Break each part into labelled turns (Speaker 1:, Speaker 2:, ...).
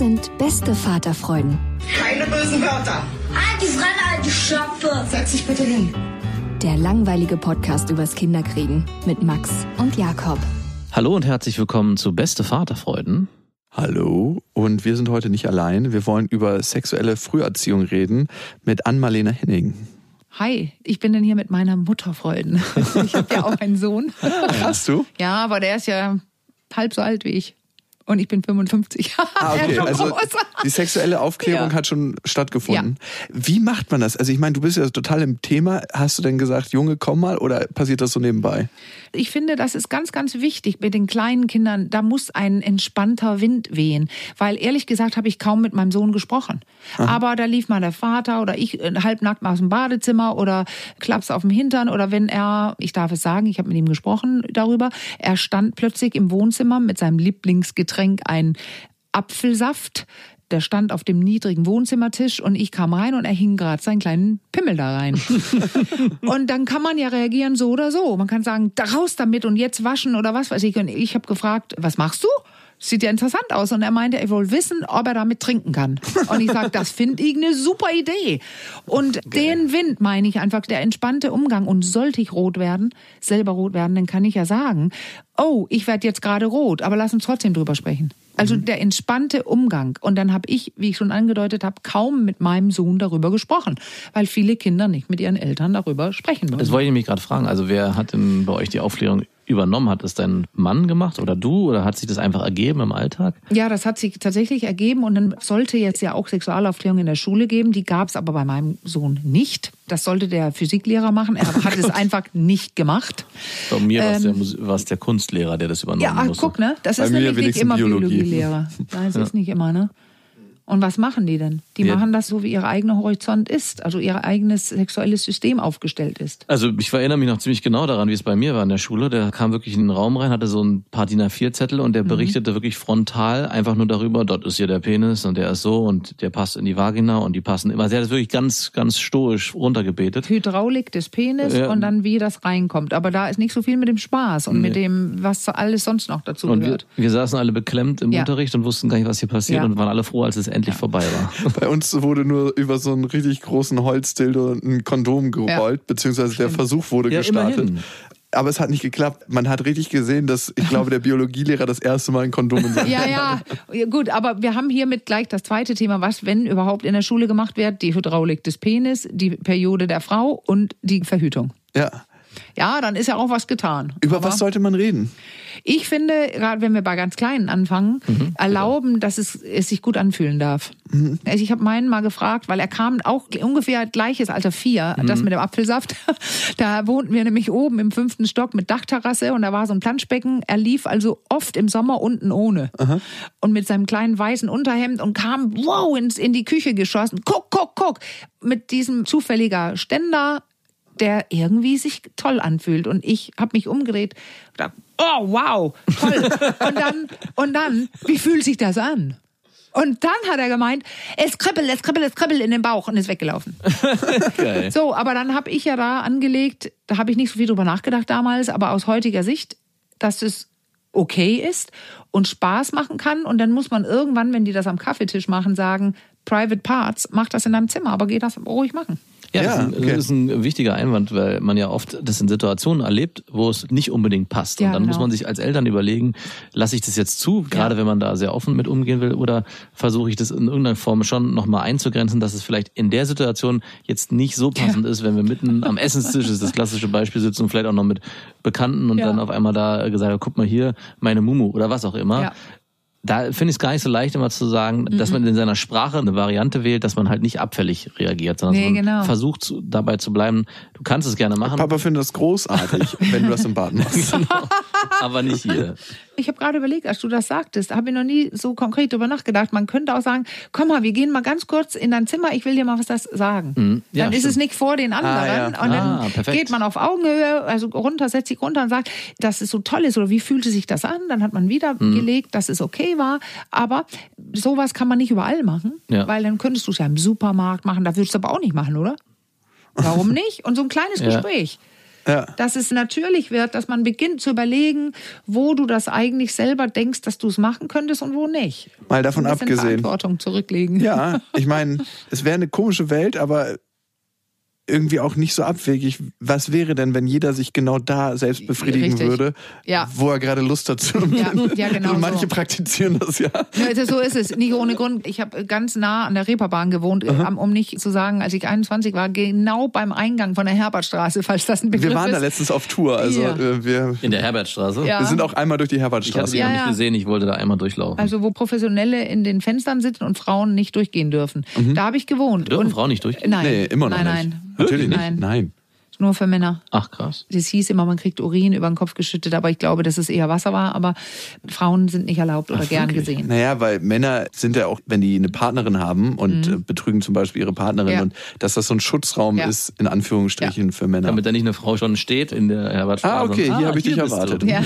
Speaker 1: Sind beste Vaterfreuden.
Speaker 2: Keine bösen Wörter.
Speaker 3: Die Fremde, alte Schöpfe.
Speaker 2: Setz dich bitte hin.
Speaker 1: Der langweilige Podcast übers Kinderkriegen mit Max und Jakob.
Speaker 4: Hallo und herzlich willkommen zu Beste Vaterfreuden.
Speaker 5: Hallo und wir sind heute nicht allein. Wir wollen über sexuelle Früherziehung reden mit Ann-Marlene Henning.
Speaker 6: Hi, ich bin denn hier mit meiner Mutterfreuden. Ich habe ja auch einen Sohn.
Speaker 5: Hast du?
Speaker 6: Ja, aber der ist ja halb so alt wie ich. Und ich bin 55.
Speaker 5: Ah, okay. Also die sexuelle Aufklärung
Speaker 6: Ja.
Speaker 5: hat schon stattgefunden. Wie macht man das? Also ich meine, du bist ja total im Thema. Hast du denn gesagt, Junge, komm mal oder passiert das so nebenbei?
Speaker 6: Ich finde, das ist ganz, ganz wichtig mit den kleinen Kindern. Da muss ein entspannter Wind wehen. Weil ehrlich gesagt habe ich kaum mit meinem Sohn gesprochen. Aber da lief mal der Vater oder ich äh, halbnackt aus dem Badezimmer oder klaps auf dem Hintern oder wenn er, ich darf es sagen, ich habe mit ihm gesprochen darüber, er stand plötzlich im Wohnzimmer mit seinem Lieblingsgetränk, ein Apfelsaft. Der stand auf dem niedrigen Wohnzimmertisch und ich kam rein und er hing gerade seinen kleinen Pimmel da rein. und dann kann man ja reagieren so oder so. Man kann sagen, da raus damit und jetzt waschen oder was weiß ich. Und ich habe gefragt, was machst du? Sieht ja interessant aus. Und er meinte, er will wissen, ob er damit trinken kann. Und ich sage, das finde ich eine super Idee. Und den Wind meine ich einfach, der entspannte Umgang. Und sollte ich rot werden, selber rot werden, dann kann ich ja sagen, oh, ich werde jetzt gerade rot, aber lass uns trotzdem drüber sprechen. Also der entspannte Umgang. Und dann habe ich, wie ich schon angedeutet habe, kaum mit meinem Sohn darüber gesprochen, weil viele Kinder nicht mit ihren Eltern darüber sprechen wollen.
Speaker 4: Das wollte ich mich gerade fragen. Also wer hat denn bei euch die Aufklärung übernommen? Hat das dein Mann gemacht oder du? Oder hat sich das einfach ergeben im Alltag?
Speaker 6: Ja, das hat sich tatsächlich ergeben und dann sollte jetzt ja auch Sexualaufklärung in der Schule geben. Die gab es aber bei meinem Sohn nicht. Das sollte der Physiklehrer machen. Er hat es einfach nicht gemacht.
Speaker 4: Bei mir war es der,
Speaker 6: Ähm,
Speaker 4: war es der Kunstlehrer, der das übernommen
Speaker 6: Ja, ach,
Speaker 4: musste.
Speaker 6: guck, ne? Das
Speaker 5: Bei
Speaker 6: ist
Speaker 5: mir
Speaker 6: nämlich nicht immer
Speaker 5: Biologie.
Speaker 6: Biologielehrer. Nein, es ist nicht immer, ne? Und was machen die denn? Die
Speaker 4: Ja.
Speaker 6: machen das so, wie ihr eigener Horizont ist, also ihr eigenes sexuelles System aufgestellt ist.
Speaker 4: Also ich erinnere mich noch ziemlich genau daran, wie es bei mir war in der Schule. Der kam wirklich in den Raum rein, hatte so ein paar DIN A4-Zettel und der berichtete wirklich frontal einfach nur darüber, dort ist hier der Penis und der ist so und der passt in die Vagina und die passen immer. Also er hat das wirklich ganz, ganz stoisch runtergebetet.
Speaker 6: Hydraulik des Penis
Speaker 4: Ja.
Speaker 6: und dann wie das reinkommt. Aber da ist nicht so viel mit dem Spaß und mit
Speaker 4: Nee.
Speaker 6: dem, was alles sonst noch dazu
Speaker 4: Und wir,
Speaker 6: gehört.
Speaker 4: wir saßen alle beklemmt im
Speaker 6: Ja.
Speaker 4: Unterricht und wussten gar nicht, was hier passiert und waren alle froh, als es endlich vorbei war.
Speaker 5: Bei uns wurde nur über so einen richtig großen Holzdildo ein Kondom gerollt, beziehungsweise der Versuch wurde
Speaker 4: Ja,
Speaker 5: gestartet.
Speaker 4: immerhin.
Speaker 5: Aber es hat nicht geklappt. Man hat richtig gesehen, dass, ich glaube, der Biologielehrer das erste Mal ein Kondom in seinem
Speaker 6: Ja, ja, Ja, gut, aber wir haben hiermit gleich das zweite Thema, was, wenn überhaupt in der Schule gemacht wird, die Hydraulik des Penis, die Periode der Frau und die Verhütung.
Speaker 5: Ja.
Speaker 6: Ja, dann ist ja auch was getan.
Speaker 5: Über
Speaker 6: Aber
Speaker 5: was sollte man reden?
Speaker 6: Ich finde, gerade wenn wir bei ganz Kleinen anfangen, erlauben, dass es, es sich gut anfühlen darf. Also ich habe meinen mal gefragt, weil er kam auch ungefähr gleiches Alter vier, das mit dem Apfelsaft. Da wohnten wir nämlich oben im fünften Stock mit Dachterrasse und da war so ein Planschbecken. Er lief also oft im Sommer unten ohne und mit seinem kleinen weißen Unterhemd und kam wow ins, in die Küche geschossen. Guck, guck, guck, mit diesem zufälliger Ständer der irgendwie sich toll anfühlt. Und ich habe mich umgedreht und gedacht, oh wow, toll. und dann, und dann, wie fühlt sich das an? Und dann hat er gemeint, es kribbelt, es kribbelt, es kribbelt in den Bauch und ist weggelaufen.
Speaker 4: Geil.
Speaker 6: So, aber dann habe ich ja da angelegt, da habe ich nicht so viel drüber nachgedacht damals, aber aus heutiger Sicht, dass es okay ist und Spaß machen kann. Und dann muss man irgendwann, wenn die das am Kaffeetisch machen, sagen, Private Parts, mach das in deinem Zimmer, aber geh das ruhig machen.
Speaker 4: Ja,
Speaker 5: Ja,
Speaker 4: das, ist ein,
Speaker 5: okay.
Speaker 4: das ist ein wichtiger Einwand, weil man ja oft das in Situationen erlebt, wo es nicht unbedingt passt.
Speaker 6: Ja,
Speaker 4: und dann
Speaker 6: genau.
Speaker 4: muss man sich als Eltern überlegen, lasse ich das jetzt zu, gerade wenn man da sehr offen mit umgehen will, oder versuche ich das in irgendeiner Form schon nochmal einzugrenzen, dass es vielleicht in der Situation jetzt nicht so passend ist, wenn wir mitten am Essenstisch, das ist das klassische Beispiel, sitzen und vielleicht auch noch mit Bekannten und
Speaker 6: Ja.
Speaker 4: dann auf einmal da gesagt, guck mal hier, meine Mumu oder was auch immer. Da finde ich es gar nicht so leicht, immer zu sagen,
Speaker 6: Mhm.
Speaker 4: dass man in seiner Sprache eine Variante wählt, dass man halt nicht abfällig reagiert, sondern
Speaker 6: Nee,
Speaker 4: man
Speaker 6: genau.
Speaker 4: versucht zu, dabei zu bleiben. Du kannst es gerne machen,
Speaker 5: Papa findet das großartig, wenn du das im Bad machst.
Speaker 4: aber nicht hier.
Speaker 6: Ich habe gerade überlegt, als du das sagtest, habe ich noch nie so konkret darüber nachgedacht. Man könnte auch sagen, komm mal, wir gehen mal ganz kurz in dein Zimmer, ich will dir mal was das sagen.
Speaker 4: Mhm. Ja,
Speaker 6: dann ist es nicht vor den anderen
Speaker 5: Ah, ja.
Speaker 6: und dann
Speaker 4: Ah, perfekt.
Speaker 6: geht man auf Augenhöhe, also runter, setzt sich runter und sagt, dass es so toll ist oder wie fühlte sich das an? Dann hat man wieder
Speaker 4: Mhm.
Speaker 6: gelegt, dass es okay war. Aber sowas kann man nicht überall machen,
Speaker 4: Ja.
Speaker 6: weil dann könntest du es ja im Supermarkt machen, da würdest du aber auch nicht machen, oder? Warum nicht? Und so ein kleines. Gespräch
Speaker 5: Ja.
Speaker 6: Dass es natürlich wird, dass man beginnt zu überlegen, wo du das eigentlich selber denkst, dass du es machen könntest und wo nicht.
Speaker 5: Mal davon abgesehen.
Speaker 6: Verantwortung zurücklegen.
Speaker 5: Ja, ich meine, es wäre eine komische Welt, aber irgendwie auch nicht so abwegig. Was wäre denn, wenn jeder sich genau da selbst befriedigen
Speaker 6: Richtig.
Speaker 5: würde,
Speaker 6: Ja.
Speaker 5: wo er gerade Lust dazu
Speaker 6: Ja, ja, genau
Speaker 5: Und manche
Speaker 6: so.
Speaker 5: praktizieren das ja.
Speaker 6: Ja, also so ist es. Nicht ohne Grund. Ich habe ganz nah an der Reeperbahn gewohnt, am- um nicht zu sagen, als ich 21 war, genau beim Eingang von der Herbertstraße, falls das ein Begriff
Speaker 5: Wir waren da
Speaker 6: ist.
Speaker 5: letztens auf Tour, also
Speaker 6: Ja.
Speaker 5: äh, wir,
Speaker 4: In der Herbertstraße.
Speaker 6: Ja.
Speaker 5: wir sind auch einmal durch die
Speaker 4: Ich hatte
Speaker 5: Herbertstraße.
Speaker 4: sie
Speaker 6: Ja,
Speaker 4: nicht gesehen, ich wollte da einmal durchlaufen.
Speaker 6: Also wo Professionelle in den Fenstern sitzen und Frauen nicht durchgehen dürfen. Da habe ich gewohnt.
Speaker 4: Dürfen
Speaker 6: und
Speaker 4: Frauen nicht durchgehen?
Speaker 6: Nein,
Speaker 5: Nee, immer noch
Speaker 6: nein,
Speaker 5: nicht.
Speaker 6: nein.
Speaker 5: Natürlich nicht.
Speaker 6: Nein.
Speaker 5: Nein.
Speaker 6: Nur für Männer.
Speaker 4: Ach krass.
Speaker 6: Das hieß immer, man kriegt Urin über den Kopf geschüttet, aber ich glaube, dass es eher Wasser war. Aber Frauen sind nicht erlaubt oder gern gesehen.
Speaker 5: Naja, weil Männer sind ja auch, wenn die eine Partnerin haben und äh, betrügen zum Beispiel ihre Partnerin
Speaker 6: Mhm. Ja.
Speaker 5: und dass das so ein Schutzraum
Speaker 6: Ja.
Speaker 5: ist, in Anführungsstrichen, für Männer.
Speaker 4: Damit da nicht eine Frau schon steht in der Herbertstraße.
Speaker 5: Ah, okay, hier habe ich dich erwartet.
Speaker 6: Ja.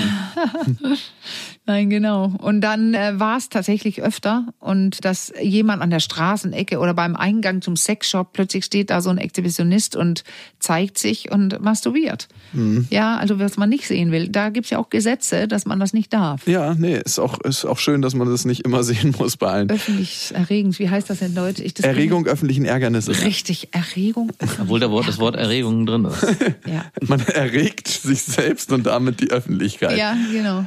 Speaker 6: Nein, genau. Und dann äh, war es tatsächlich öfter und dass jemand an der Straßenecke oder beim Eingang zum Sexshop plötzlich steht da so ein Exhibitionist und zeigt sich und masturbiert.
Speaker 5: Mhm.
Speaker 6: Ja, also was man nicht sehen will. Da gibt's ja auch Gesetze, dass man das nicht darf.
Speaker 5: Ja, nee, ist auch, ist auch schön, dass man das nicht immer sehen muss bei allen.
Speaker 6: Öffentlich erregend, wie heißt das in Deutsch? Ich, das
Speaker 5: Erregung öffentlichen Ärgernisses.
Speaker 6: Richtig, Erregung.
Speaker 4: Obwohl da Wort, das Wort Erregung drin ist.
Speaker 6: Ja,
Speaker 5: Man erregt sich selbst und damit die Öffentlichkeit.
Speaker 6: ja genau.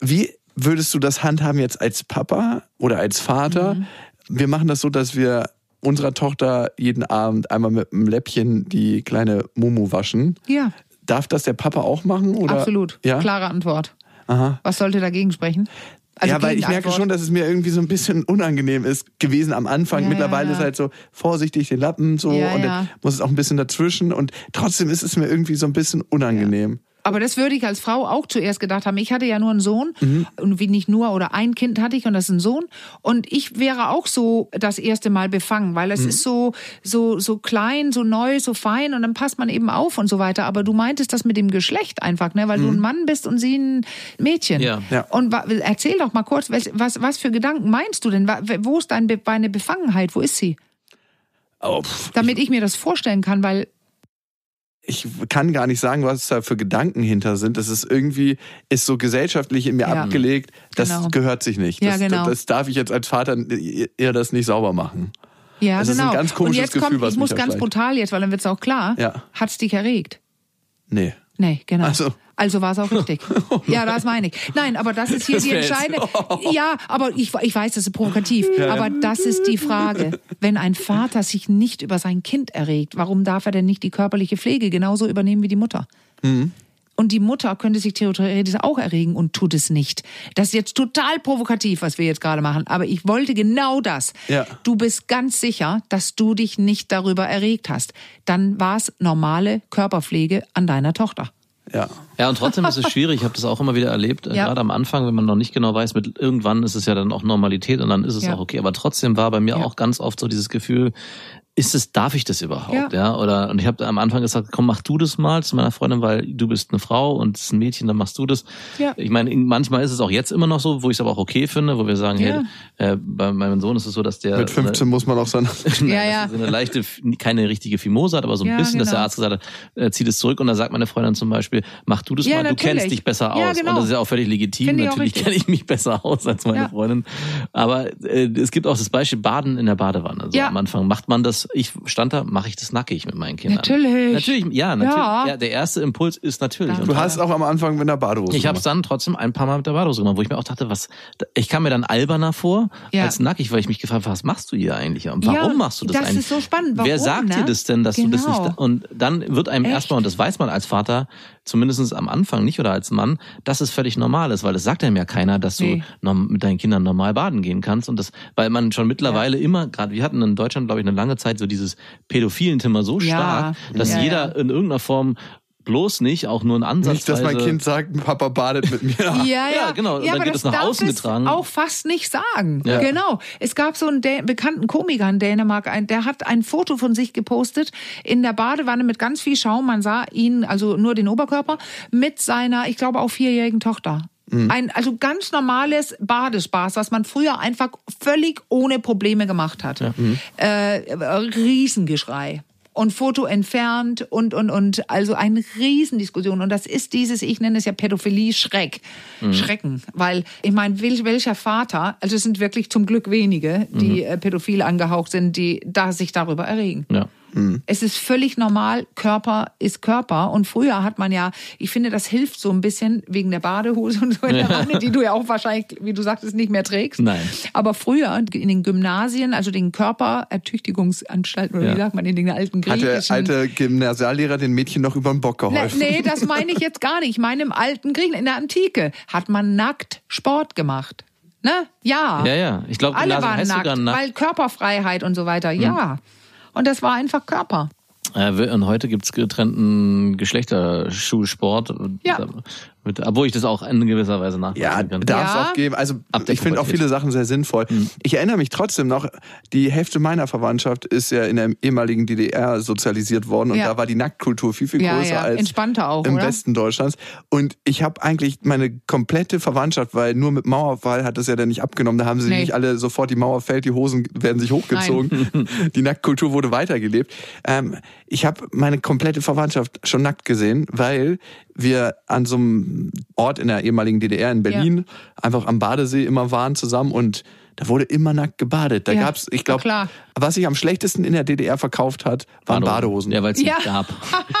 Speaker 5: Wie würdest du das handhaben jetzt als Papa oder als Vater?
Speaker 6: Mhm.
Speaker 5: Wir machen das so, dass wir unserer Tochter jeden Abend einmal mit einem Läppchen die kleine Mumu waschen.
Speaker 6: Ja,
Speaker 5: Darf das der Papa auch machen? Oder?
Speaker 6: absolut.
Speaker 5: Ja?
Speaker 6: Klare Antwort.
Speaker 5: Aha.
Speaker 6: Was sollte dagegen sprechen? Also
Speaker 5: ja, weil ich merke schon, dass es mir irgendwie so ein bisschen unangenehm ist gewesen am Anfang.
Speaker 6: Ja,
Speaker 5: Mittlerweile
Speaker 6: ja,
Speaker 5: ist halt so vorsichtig den Lappen so
Speaker 6: Ja,
Speaker 5: und dann muss es auch ein bisschen dazwischen und trotzdem ist es mir irgendwie so ein bisschen unangenehm.
Speaker 6: Aber das würde ich als Frau auch zuerst gedacht haben. Ich hatte ja nur einen Sohn
Speaker 5: Mhm.
Speaker 6: und wie nicht nur oder ein Kind hatte ich und das ist ein Sohn und ich wäre auch so das erste Mal befangen, weil
Speaker 5: Mhm.
Speaker 6: es ist so so so klein, so neu, so fein und dann passt man eben auf und so weiter. Aber du meintest das mit dem Geschlecht einfach, ne, weil du ein Mann bist und sie ein Mädchen.
Speaker 4: Ja.
Speaker 5: Mhm. Ja.
Speaker 6: Und erzähl doch mal kurz, was was, was für Gedanken meinst du denn? Wo ist deine Befangenheit? Wo ist sie?
Speaker 5: Oh,
Speaker 6: Damit ich mir das vorstellen kann, weil
Speaker 5: ich kann gar nicht sagen, was da für Gedanken hinter sind. Das ist irgendwie, ist so gesellschaftlich in mir
Speaker 6: Ja.
Speaker 5: abgelegt, das
Speaker 6: Genau.
Speaker 5: gehört sich nicht.
Speaker 6: Ja,
Speaker 5: Das,
Speaker 6: genau.
Speaker 5: das darf ich jetzt als Vater eher das nicht sauber machen.
Speaker 6: Ja,
Speaker 5: Das ist ein
Speaker 6: genau.
Speaker 5: ganz
Speaker 6: und
Speaker 5: komisches
Speaker 6: jetzt
Speaker 5: Gefühl,
Speaker 6: kommt,
Speaker 5: was
Speaker 6: ich muss ganz brutal jetzt, weil dann wird's auch klar.
Speaker 5: Ja.
Speaker 6: Hat's dich erregt?
Speaker 5: Nee.
Speaker 6: Nee, genau.
Speaker 5: Also-
Speaker 6: Also war es auch richtig. ja, das meine ich. Nein, aber das ist hier
Speaker 4: Das
Speaker 6: die entscheidende. Ja, aber ich, ich weiß, das ist provokativ. Aber das ist die Frage. Wenn ein Vater sich nicht über sein Kind erregt, warum darf er denn nicht die körperliche Pflege genauso übernehmen wie die Mutter?
Speaker 5: Mhm.
Speaker 6: Und die Mutter könnte sich theoretisch auch erregen und tut es nicht. Das ist jetzt total provokativ, was wir jetzt gerade machen. Aber ich wollte genau das.
Speaker 5: Ja.
Speaker 6: Du bist ganz sicher, dass du dich nicht darüber erregt hast. Dann war es normale Körperpflege an deiner Tochter.
Speaker 5: Ja.
Speaker 4: Ja, und trotzdem ist es schwierig. Ich habe das auch immer wieder erlebt.
Speaker 6: Ja.
Speaker 4: Gerade am Anfang, wenn man noch nicht genau weiß, mit irgendwann ist es ja dann auch Normalität und dann ist es
Speaker 6: Ja.
Speaker 4: auch okay. Aber trotzdem war bei mir
Speaker 6: Ja.
Speaker 4: auch ganz oft so dieses Gefühl, ist es, darf ich das überhaupt?
Speaker 6: Ja.
Speaker 4: Ja. Oder und ich habe am Anfang gesagt, komm, mach du das mal zu meiner Freundin, weil du bist eine Frau und es ist ein Mädchen, dann machst du das.
Speaker 6: Ja.
Speaker 4: Ich meine, manchmal ist es auch jetzt immer noch so, wo ich es aber auch okay finde, wo wir sagen,
Speaker 6: Ja.
Speaker 4: hey, äh, bei meinem Sohn ist es so, dass der
Speaker 5: Mit 15 muss man auch sein.
Speaker 4: Nein,
Speaker 6: Ja, ja.
Speaker 4: eine leichte, keine richtige Fimose hat, aber so ein
Speaker 6: Ja,
Speaker 4: bisschen, dass der
Speaker 6: genau.
Speaker 4: Arzt gesagt hat, äh, zieh das zurück und dann sagt meine Freundin zum Beispiel, mach du das
Speaker 6: Ja,
Speaker 4: mal, du
Speaker 6: natürlich.
Speaker 4: kennst dich besser aus.
Speaker 6: Ja, genau.
Speaker 4: Und das ist ja auch völlig legitim. Natürlich kenne ich mich besser aus als meine
Speaker 6: Ja.
Speaker 4: Freundin. Aber äh, es gibt auch das Beispiel Baden in der Badewanne. Also
Speaker 6: Ja.
Speaker 4: am Anfang macht man das ich stand da, mache ich das nackig mit meinen Kindern.
Speaker 6: Natürlich.
Speaker 4: Natürlich, ja, natürlich.
Speaker 6: Ja.
Speaker 4: Ja. der erste Impuls ist natürlich.
Speaker 6: Ja.
Speaker 4: Und
Speaker 5: Du hast auch am Anfang mit einer Badehose
Speaker 4: ich habe es dann trotzdem ein paar Mal mit der Badehose gemacht, wo ich mir auch dachte, was, ich kam mir dann alberner vor
Speaker 6: Ja.
Speaker 4: als nackig, weil ich mich gefragt habe, was machst du hier eigentlich? Und warum
Speaker 6: Ja,
Speaker 4: machst du das,
Speaker 6: das
Speaker 4: eigentlich?
Speaker 6: ist so spannend.
Speaker 4: Wer
Speaker 6: Warum,
Speaker 4: sagt
Speaker 6: ne?
Speaker 4: dir das denn, dass du das
Speaker 6: Genau.
Speaker 4: nicht, und dann wird einem
Speaker 6: Echt?
Speaker 4: erstmal, und das weiß man als Vater, zumindest am Anfang nicht oder als Mann, dass es völlig normal ist, weil es sagt einem ja keiner, dass du
Speaker 6: Nee.
Speaker 4: norm- mit deinen Kindern normal baden gehen kannst und das, weil man schon mittlerweile immer, gerade wir hatten in Deutschland, glaube ich, eine lange Zeit so dieses pädophilen Thema so
Speaker 6: Ja.
Speaker 4: stark, dass
Speaker 6: Ja,
Speaker 4: jeder in irgendeiner Form bloß nicht, auch nur ein Ansatz.
Speaker 5: Nicht, dass mein Kind sagt, Papa badet mit mir.
Speaker 6: Ja, ja,
Speaker 4: Ja, genau. Und
Speaker 6: Ja,
Speaker 4: dann
Speaker 6: aber
Speaker 4: geht
Speaker 6: das
Speaker 4: es nach
Speaker 6: darf
Speaker 4: außen
Speaker 6: es
Speaker 4: getragen.
Speaker 6: auch fast nicht sagen.
Speaker 4: Ja.
Speaker 6: Genau. Es gab so einen Dä bekannten Komiker in Dänemark, ein, der hat ein Foto von sich gepostet in der Badewanne mit ganz viel Schaum. Man sah ihn, also nur den Oberkörper, mit seiner, ich glaube, auch vierjährigen Tochter. Ein also ganz normales Badespaß, was man früher einfach völlig ohne Probleme gemacht hat. Äh, Riesengeschrei. Und Foto entfernt und, und, und, also eine Riesendiskussion. Und das ist dieses, ich nenne es ja Pädophilie, Schreck. Schrecken. Weil, ich meine, wel, welcher Vater, also es sind wirklich zum Glück wenige, die äh, pädophil angehaucht sind, die da sich darüber erregen.
Speaker 4: Ja.
Speaker 6: Es ist völlig normal, Körper ist Körper. Und früher hat man ja, ich finde, das hilft so ein bisschen wegen der Badehose und so in der Wanne, die du ja auch wahrscheinlich, wie du sagtest, nicht mehr trägst.
Speaker 4: Nein.
Speaker 6: Aber früher in den Gymnasien, also den Körperertüchtigungsanstalten, oder
Speaker 4: Ja.
Speaker 6: wie sagt man in den alten
Speaker 5: Hat der
Speaker 6: griechischen...
Speaker 5: alte Gymnasiallehrer den Mädchen noch über den Bock
Speaker 6: Ne,
Speaker 5: geholfen?
Speaker 6: nee, das meine ich jetzt gar nicht. Ich meine, im alten Griechenland, in der Antike, hat man nackt Sport gemacht. Ne? Ja.
Speaker 4: Ja, ja. Ich glaube,
Speaker 6: Alle waren nackt,
Speaker 4: nackt.
Speaker 6: weil Körperfreiheit und so weiter. Ja. Und das war einfach Körper.
Speaker 4: Äh, und heute gibt's getrennten Geschlechterschulsport.
Speaker 6: Ja.
Speaker 4: Mit, obwohl ich das auch in gewisser Weise
Speaker 5: Ja,
Speaker 4: nachvollziehen kann.
Speaker 5: darf es
Speaker 6: Ja.
Speaker 5: auch geben. Also ich finde auch viele Sachen sehr sinnvoll. Ich erinnere mich trotzdem noch, die Hälfte meiner Verwandtschaft ist ja in der ehemaligen DDR sozialisiert worden und
Speaker 6: Ja.
Speaker 5: da war die Nacktkultur viel, viel
Speaker 6: Ja,
Speaker 5: größer
Speaker 6: ja.
Speaker 5: als
Speaker 6: Entspannter auch,
Speaker 5: im
Speaker 6: oder?
Speaker 5: Westen Deutschlands. Und ich habe eigentlich meine komplette Verwandtschaft, weil nur mit Mauerfall hat das ja dann nicht abgenommen. Da haben sie
Speaker 6: Nee.
Speaker 5: nicht alle sofort, die Mauer fällt, die Hosen werden sich hochgezogen. die Nacktkultur wurde weitergelebt. Ähm, ich habe meine komplette Verwandtschaft schon nackt gesehen, weil wir an so einem Ort in der ehemaligen DDR in Berlin einfach am Badesee immer waren zusammen und da wurde immer nackt gebadet. Da
Speaker 6: Ja,
Speaker 5: gab's, ich glaube,
Speaker 6: klar.
Speaker 5: Was sich am schlechtesten in der DDR verkauft hat, waren Badehosen.
Speaker 4: Ja, weil es
Speaker 6: Ja.
Speaker 4: nicht gab.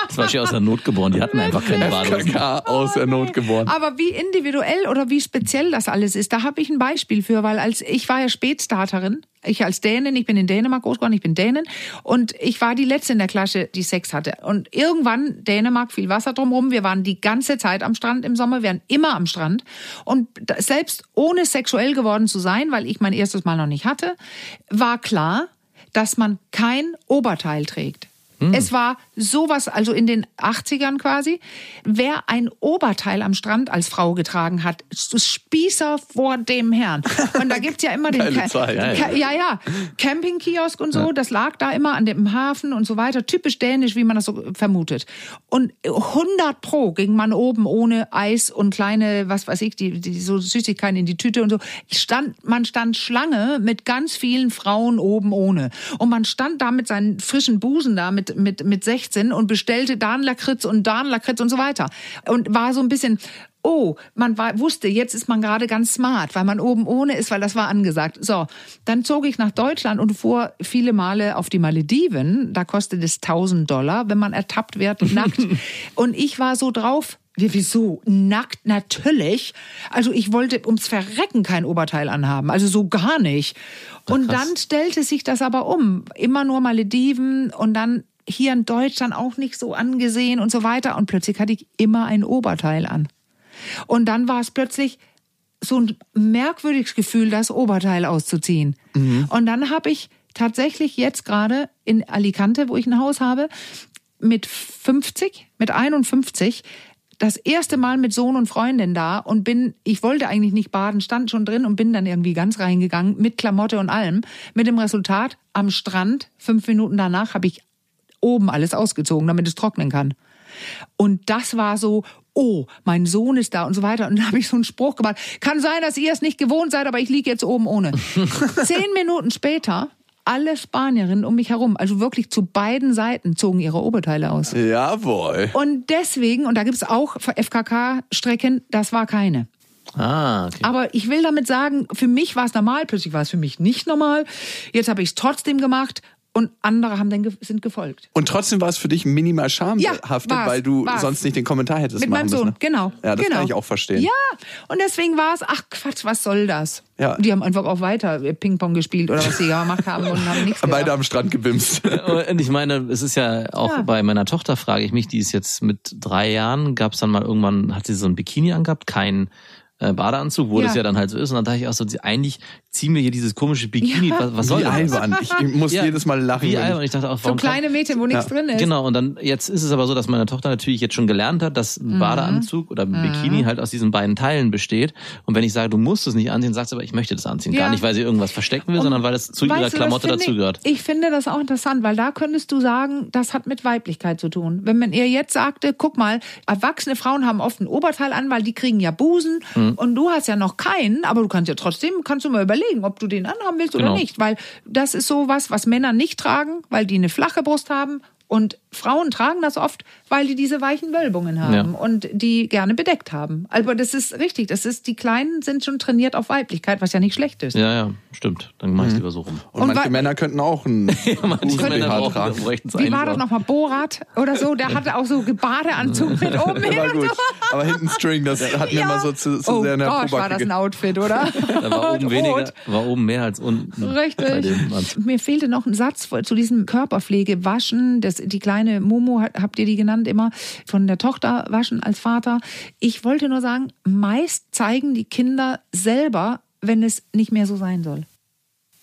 Speaker 4: Das war schon aus der Not geboren. Die hatten einfach keine Badehosen.
Speaker 5: FKK aus der Not geboren.
Speaker 6: Aber wie individuell oder wie speziell das alles ist, da habe ich ein Beispiel für, weil als ich war ja Spätstarterin, ich als Dänin, ich bin in Dänemark groß geworden, ich bin Dänin und ich war die letzte in der Klasse, die Sex hatte. Und irgendwann Dänemark viel Wasser drumherum, wir waren die ganze Zeit am Strand im Sommer, wir waren immer am Strand und selbst ohne sexuell geworden zu sein, weil ich mein erstes Mal noch nicht hatte, war klar, dass man kein Oberteil trägt. Es war sowas, also in den 80ern quasi. Wer ein Oberteil am Strand als Frau getragen hat, Spießer vor dem Herrn. Und da gibt's ja immer den Ca-
Speaker 5: Zeit.
Speaker 6: Ca- ja, ja, Campingkiosk und so, das lag da immer an dem Hafen und so weiter. Typisch dänisch, wie man das so vermutet. Und 100 pro ging man oben ohne Eis und kleine, was weiß ich, die, die so Süßigkeiten in die Tüte und so. Stand, man stand Schlange mit ganz vielen Frauen oben ohne. Und man stand da mit seinen frischen Busen da mit, mit, mit 16 und bestellte da einen Lakritz und da einen Lakritz und so weiter. Und war so ein bisschen, oh, man war, wusste, jetzt ist man gerade ganz smart, weil man oben ohne ist, weil das war angesagt. So, dann zog ich nach Deutschland und fuhr viele Male auf die Malediven. Da kostet es 1000 Dollar, wenn man ertappt wird, nackt. und ich war so drauf, wie, wieso? Nackt? Natürlich. Also ich wollte ums Verrecken kein Oberteil anhaben. Also so gar nicht. Und dann stellte sich das aber um. Immer nur Malediven und dann hier in Deutschland auch nicht so angesehen und so weiter. Und plötzlich hatte ich immer ein Oberteil an. Und dann war es plötzlich so ein merkwürdiges Gefühl, das Oberteil auszuziehen. Und dann habe ich tatsächlich jetzt gerade in Alicante, wo ich ein Haus habe, mit 50, mit 51, das erste Mal mit Sohn und Freundin da und bin, ich wollte eigentlich nicht baden, stand schon drin und bin dann irgendwie ganz reingegangen mit Klamotte und allem. Mit dem Resultat, am Strand, fünf Minuten danach, habe ich oben alles ausgezogen, damit es trocknen kann. Und das war so, oh, mein Sohn ist da und so weiter. Und dann habe ich so einen Spruch gemacht. Kann sein, dass ihr es nicht gewohnt seid, aber ich liege jetzt oben ohne. Zehn Minuten später, alle Spanierinnen um mich herum, also wirklich zu beiden Seiten, zogen ihre Oberteile aus.
Speaker 5: Jawohl.
Speaker 6: Und deswegen, und da gibt's auch FKK-Strecken, das war keine.
Speaker 4: Ah, okay.
Speaker 6: Aber ich will damit sagen, für mich war es normal, plötzlich war es für mich nicht normal. Jetzt habe ich es trotzdem gemacht und andere haben dann ge sind gefolgt.
Speaker 5: Und trotzdem war es für dich minimal schambehaftet,
Speaker 6: war's,
Speaker 5: weil du
Speaker 6: war's.
Speaker 5: sonst nicht den Kommentar hättest
Speaker 6: Mit
Speaker 5: machen
Speaker 6: meinem Sohn,
Speaker 5: müssen.
Speaker 6: genau.
Speaker 5: Ja, das
Speaker 6: genau.
Speaker 5: kann ich auch verstehen.
Speaker 6: Ja, und deswegen war es, ach Quatsch, was soll das?
Speaker 5: Ja.
Speaker 6: Und die haben einfach auch weiter Ping-Pong gespielt oder was sie gemacht haben und haben nichts
Speaker 5: Beide
Speaker 6: gesagt.
Speaker 5: am Strand gebimst.
Speaker 4: Und ich meine, es ist ja auch
Speaker 6: Ja.
Speaker 4: bei meiner Tochter, frage ich mich, die ist jetzt mit drei Jahren, gab es dann mal irgendwann, hat sie so ein Bikini angehabt, kein äh, Badeanzug, wo
Speaker 6: Ja.
Speaker 4: das ja dann halt so ist. Und dann dachte ich auch so, sie- eigentlich ziehen wir hier dieses komische Bikini,
Speaker 6: Ja.
Speaker 4: was, was soll
Speaker 5: Wie
Speaker 4: das?
Speaker 5: albern. Ich, ich muss
Speaker 4: Ja,
Speaker 5: jedes Mal lachen.
Speaker 4: Wie albern.
Speaker 5: ich-
Speaker 4: dachte auch,
Speaker 6: So
Speaker 4: warum
Speaker 6: kleine Mädchen, wo nichts drin ist.
Speaker 4: Genau, und dann jetzt ist es aber so, dass meine Tochter natürlich jetzt schon gelernt hat, dass
Speaker 6: Mhm.
Speaker 4: ein Badeanzug oder ein Bikini halt aus diesen beiden Teilen besteht. Und wenn ich sage, du musst es nicht anziehen, sagt sie aber, ich möchte das anziehen.
Speaker 6: Ja.
Speaker 4: Gar nicht, weil sie irgendwas verstecken will,
Speaker 6: Und
Speaker 4: sondern weil es zu ihrer
Speaker 6: du, das
Speaker 4: Klamotte
Speaker 6: finde
Speaker 4: dazugehört.
Speaker 6: Ich, ich finde das auch interessant, weil da könntest du sagen, das hat mit Weiblichkeit zu tun. Wenn man ihr jetzt sagte, guck mal, erwachsene Frauen haben oft ein Oberteil an, weil die kriegen ja Busen
Speaker 4: Mhm.
Speaker 6: Und du hast ja noch keinen, aber du kannst ja trotzdem, kannst du mal überlegen, ob du den anhaben willst
Speaker 4: Genau.
Speaker 6: oder nicht, weil das ist so was, was Männer nicht tragen, weil die eine flache Brust haben und Frauen tragen das oft, weil die diese weichen Wölbungen haben
Speaker 4: Ja.
Speaker 6: und die gerne bedeckt haben. Aber das ist richtig, das ist, die Kleinen sind schon trainiert auf Weiblichkeit, was ja nicht schlecht ist.
Speaker 4: Ja, ja, stimmt. Dann mache ich
Speaker 5: Mhm.
Speaker 4: lieber so rum.
Speaker 5: Und,
Speaker 6: Und
Speaker 5: manche Männer könnten auch einen
Speaker 4: Manche Männer brauchen-
Speaker 5: tragen.
Speaker 6: Wie war das nochmal? Borat oder so? Der hatte auch so Badeanzug mit oben hin und so.
Speaker 5: Aber hinten String, das hat mir immer so zu, zu
Speaker 6: oh
Speaker 5: sehr in der
Speaker 6: Gott, war das ein Outfit, oder?
Speaker 4: Da war oben weniger, war oben mehr als unten.
Speaker 6: Richtig. Mir fehlte noch ein Satz zu diesem Körperpflege, Waschen. Das, die kleine Momo, habt ihr die genannt immer, von der Tochter waschen als Vater. Ich wollte nur sagen, meist zeigen die Kinder selber, wenn es nicht mehr so sein soll.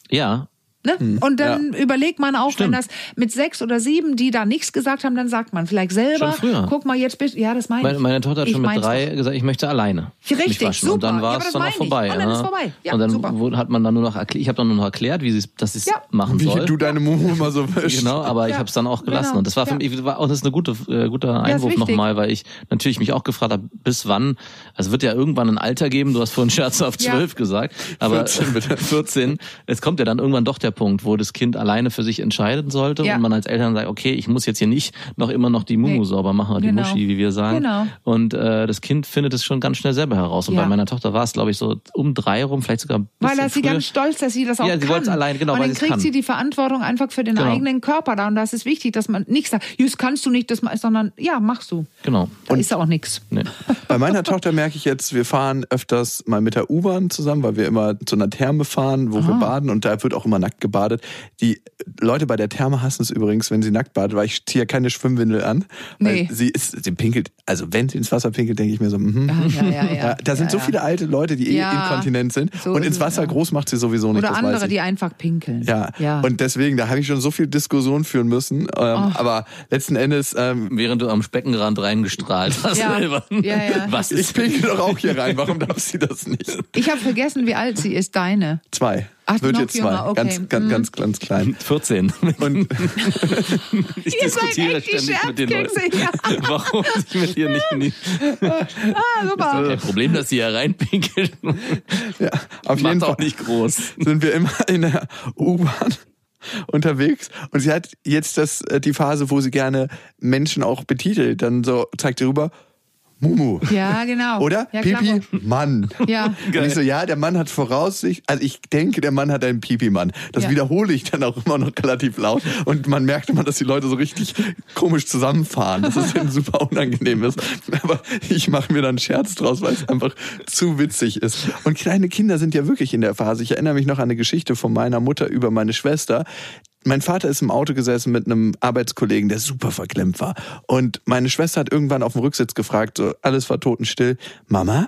Speaker 4: Ja,
Speaker 6: Ne? Und dann überlegt man auch, wenn
Speaker 4: Stimmt.
Speaker 6: das mit sechs oder sieben, die da nichts gesagt haben, dann sagt man vielleicht selber, guck mal, jetzt bist ja, das meine
Speaker 4: meine,
Speaker 6: ich.
Speaker 4: meine Tochter hat
Speaker 6: Ich
Speaker 4: schon mit
Speaker 6: mein's
Speaker 4: drei
Speaker 6: doch.
Speaker 4: gesagt, ich möchte alleine.
Speaker 6: Richtig,
Speaker 4: mich waschen. Und
Speaker 6: super.
Speaker 4: dann
Speaker 6: Ja,
Speaker 4: war
Speaker 6: aber
Speaker 4: es
Speaker 6: das
Speaker 4: dann auch
Speaker 6: ich.
Speaker 4: vorbei.
Speaker 6: Und dann ist
Speaker 4: ja.
Speaker 6: vorbei. Ja,
Speaker 4: und dann
Speaker 6: super.
Speaker 4: hat man dann nur noch erklärt, ich habe dann nur noch erklärt, wie sie dass sie es
Speaker 6: Ja.
Speaker 4: machen
Speaker 5: Wie
Speaker 4: soll.
Speaker 5: du deine Momo immer so wischst.
Speaker 4: Genau, aber ich
Speaker 6: Ja,
Speaker 4: habe es dann auch gelassen.
Speaker 6: genau,
Speaker 4: Und das war für
Speaker 6: ja.
Speaker 4: mich, war auch das ist eine gute, äh, guter
Speaker 6: ist
Speaker 4: Einwurf nochmal, weil ich natürlich mich auch gefragt habe, bis wann, also wird ja irgendwann ein Alter geben, du hast vorhin scherzhaft
Speaker 6: Ja.
Speaker 4: zwölf gesagt, aber
Speaker 5: 14 bitte.
Speaker 4: 14, es kommt ja dann irgendwann doch der Punkt, wo das Kind alleine für sich entscheiden sollte
Speaker 6: Ja.
Speaker 4: und man als Eltern sagt, okay, ich muss jetzt hier nicht noch immer noch die Mumu
Speaker 6: Nee.
Speaker 4: sauber machen oder
Speaker 6: Genau.
Speaker 4: die Muschi, wie wir sagen.
Speaker 6: Genau.
Speaker 4: Und äh, das Kind findet es schon ganz schnell selber heraus. Und
Speaker 6: Ja.
Speaker 4: bei meiner Tochter war es, glaube ich, so um drei rum, vielleicht sogar ein bisschen
Speaker 6: Weil ist sie
Speaker 4: früher.
Speaker 6: ganz stolz, dass sie das auch
Speaker 4: Ja, sie
Speaker 6: kann.
Speaker 4: wollte es allein, genau,
Speaker 6: Und
Speaker 4: weil
Speaker 6: dann
Speaker 4: sie
Speaker 6: kriegt
Speaker 4: kann.
Speaker 6: sie die Verantwortung einfach für den
Speaker 4: Genau.
Speaker 6: eigenen Körper da. Und das ist wichtig, dass man nicht sagt, das kannst du nicht, das sondern ja, machst du.
Speaker 4: Genau.
Speaker 6: Da ist auch nichts.
Speaker 4: Nee.
Speaker 5: Bei meiner Tochter merke ich jetzt, wir fahren öfters mal mit der U-Bahn zusammen, weil wir immer zu einer Therme fahren, wo wir baden und da wird auch immer nackt gebadet. Die Leute bei der Therme hassen es übrigens, wenn sie nackt badet, weil ich ziehe ja keine Schwimmwindel an.
Speaker 6: Nee.
Speaker 5: Weil sie ist, sie pinkelt, also wenn sie ins Wasser pinkelt, denke ich mir so, mhm.
Speaker 6: Ah, ja, ja, ja.
Speaker 5: Ja, da sind
Speaker 6: Ja,
Speaker 5: so
Speaker 6: ja.
Speaker 5: viele alte Leute, die eh
Speaker 6: Ja,
Speaker 5: inkontinent sind.
Speaker 6: so
Speaker 5: und ins
Speaker 6: es,
Speaker 5: Wasser
Speaker 6: ja.
Speaker 5: groß macht sie sowieso nicht.
Speaker 6: Oder
Speaker 5: das weiß
Speaker 6: andere,
Speaker 5: ich.
Speaker 6: die einfach pinkeln.
Speaker 5: ja.
Speaker 6: ja.
Speaker 5: und deswegen, da habe ich schon so viel Diskussion führen müssen. Ähm, aber letzten Endes, ähm,
Speaker 4: Während du am Speckenrand reingestrahlt hast.
Speaker 6: Ja.
Speaker 4: selber.
Speaker 6: Ja, ja.
Speaker 4: Was
Speaker 5: ich
Speaker 4: ist
Speaker 5: pinkel doch auch hier rein. Warum darf sie das nicht?
Speaker 6: ich habe vergessen, wie alt sie ist, deine.
Speaker 5: Zwei.
Speaker 6: Ach,
Speaker 5: Wird jetzt zwei.
Speaker 6: okay.
Speaker 5: Ganz, ganz,
Speaker 6: Mhm.
Speaker 5: ganz, ganz klein.
Speaker 4: 14.
Speaker 5: Und
Speaker 4: Ich
Speaker 6: Ihr
Speaker 4: diskutiere ständig mit den Leuten,
Speaker 6: ja.
Speaker 4: warum ich mit ihr nicht in die...
Speaker 6: Ah, super.
Speaker 4: Kein Problem, dass sie hier reinpinkelt.
Speaker 5: ja, auf jeden
Speaker 4: Macht
Speaker 5: Fall
Speaker 4: auch nicht groß.
Speaker 5: sind wir immer in der U-Bahn unterwegs und sie hat jetzt das äh, die Phase, wo sie gerne Menschen auch betitelt. Dann so zeigt sie rüber, Mumu.
Speaker 6: Ja, genau.
Speaker 5: Oder?
Speaker 6: Ja,
Speaker 5: Pipi. Mann.
Speaker 6: Ja.
Speaker 5: Und ich so, ja, der Mann hat Voraussicht, also ich denke, der Mann hat einen Pipi-Mann. Das
Speaker 6: Ja.
Speaker 5: wiederhole ich dann auch immer noch relativ laut. Und man merkt immer, dass die Leute so richtig komisch zusammenfahren, dass es denen super unangenehm ist. Aber ich mache mir dann einen Scherz draus, weil es einfach zu witzig ist. Und kleine Kinder sind ja wirklich in der Phase. Ich erinnere mich noch an eine Geschichte von meiner Mutter über meine Schwester. Mein Vater ist im Auto gesessen mit einem Arbeitskollegen, der super verklemmt war. Und meine Schwester hat irgendwann auf dem Rücksitz gefragt, so alles war totenstill. Mama,